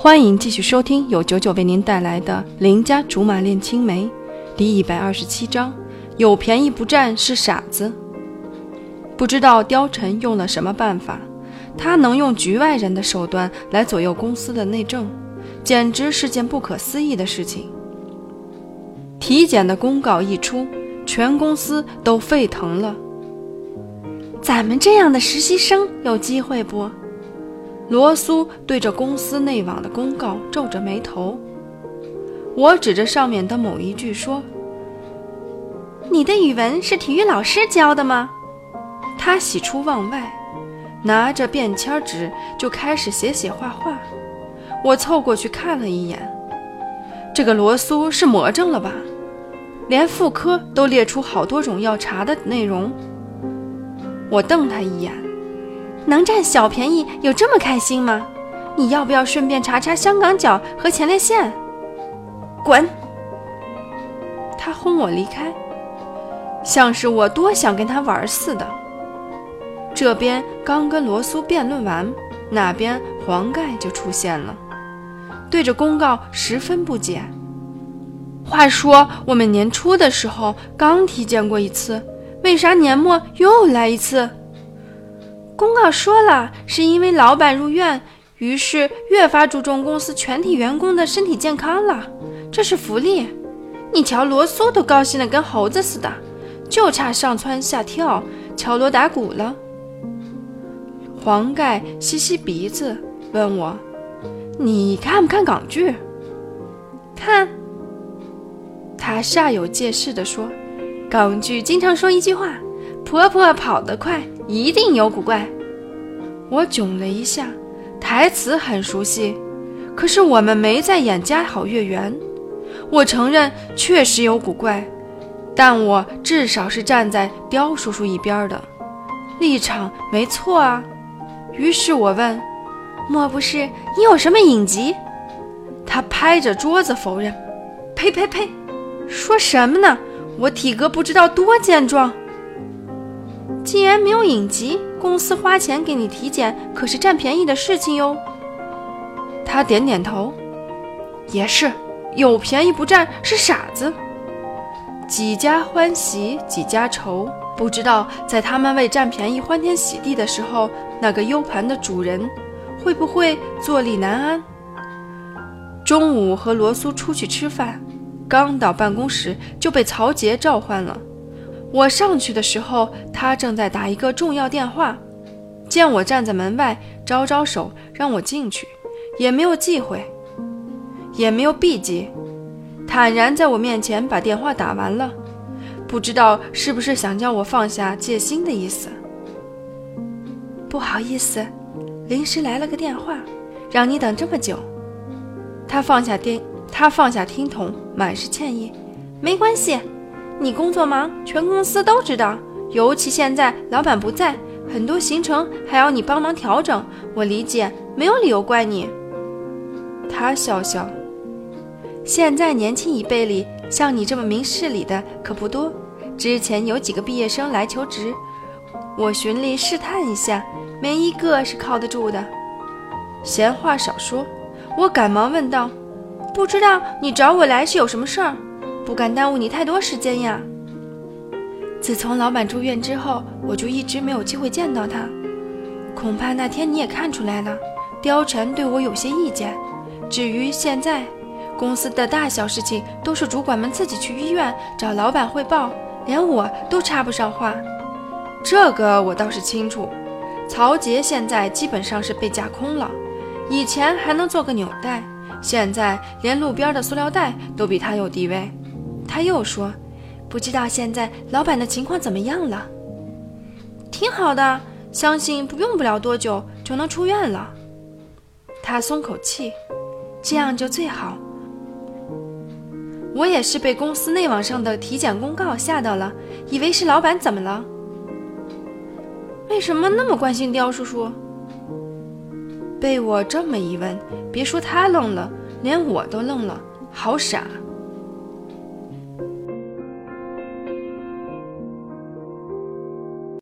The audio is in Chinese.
欢迎继续收听由九九为您带来的《邻家竹马恋青梅》第一百二十七章：有便宜不占是傻子。不知道貂蝉用了什么办法，他能用局外人的手段来左右公司的内政，简直是件不可思议的事情。体检的公告一出，全公司都沸腾了。咱们这样的实习生有机会不？罗苏对着公司内网的公告皱着眉头。我指着上面的某一句说：“你的语文是体育老师教的吗？”他喜出望外，拿着便签纸就开始写写画画。我凑过去看了一眼，这个罗苏是魔怔了吧？连妇科都列出好多种要查的内容。我瞪他一眼。能占小便宜有这么开心吗？你要不要顺便查查香港脚和前列腺？滚！他轰我离开，像是我多想跟他玩似的。这边刚跟罗苏辩论完，那边黄盖就出现了，对着公告十分不解。话说我们年初的时候刚体检过一次，为啥年末又来一次？公告说了，是因为老板入院，于是越发注重公司全体员工的身体健康了。这是福利。你瞧，罗苏都高兴的跟猴子似的，就差上蹿下跳、敲锣打鼓了。黄盖吸吸鼻子，问我：“你看不看港剧？”看。他煞有介事地说：“港剧经常说一句话。”婆婆跑得快，一定有古怪。我囧了一下，台词很熟悉，可是我们没在演《家好月圆》。我承认确实有古怪，但我至少是站在刁叔叔一边的立场，没错啊。于是我问：“莫不是你有什么隐疾？”他拍着桌子否认：“呸呸呸，说什么呢？我体格不知道多健壮。”既然没有隐疾，公司花钱给你体检可是占便宜的事情哟。他点点头，也是，有便宜不占是傻子。几家欢喜几家愁，不知道在他们为占便宜欢天喜地的时候，那个 U 盘的主人会不会坐立难安？中午和罗苏出去吃饭，刚到办公室就被曹杰召唤了。我上去的时候，他正在打一个重要电话，见我站在门外，招招手让我进去，也没有忌讳，也没有避忌，坦然在我面前把电话打完了。不知道是不是想叫我放下戒心的意思？不好意思，临时来了个电话，让你等这么久。他放下电，他放下听筒，满是歉意。没关系。你工作忙，全公司都知道。尤其现在老板不在，很多行程还要你帮忙调整。我理解，没有理由怪你。他笑笑。现在年轻一辈里，像你这么明事理的可不多。之前有几个毕业生来求职，我循例试探一下，没一个是靠得住的。闲话少说，我赶忙问道：“不知道你找我来是有什么事儿？”不敢耽误你太多时间呀。自从老板住院之后，我就一直没有机会见到他。恐怕那天你也看出来了，貂蝉对我有些意见。至于现在，公司的大小事情都是主管们自己去医院找老板汇报，连我都插不上话。这个我倒是清楚。曹杰现在基本上是被架空了，以前还能做个纽带，现在连路边的塑料袋都比他有地位。他又说：“不知道现在老板的情况怎么样了？挺好的，相信不用不了多久就能出院了。”他松口气：“这样就最好。”我也是被公司内网上的体检公告吓到了，以为是老板怎么了？为什么那么关心刁叔叔？被我这么一问，别说他愣了，连我都愣了，好傻。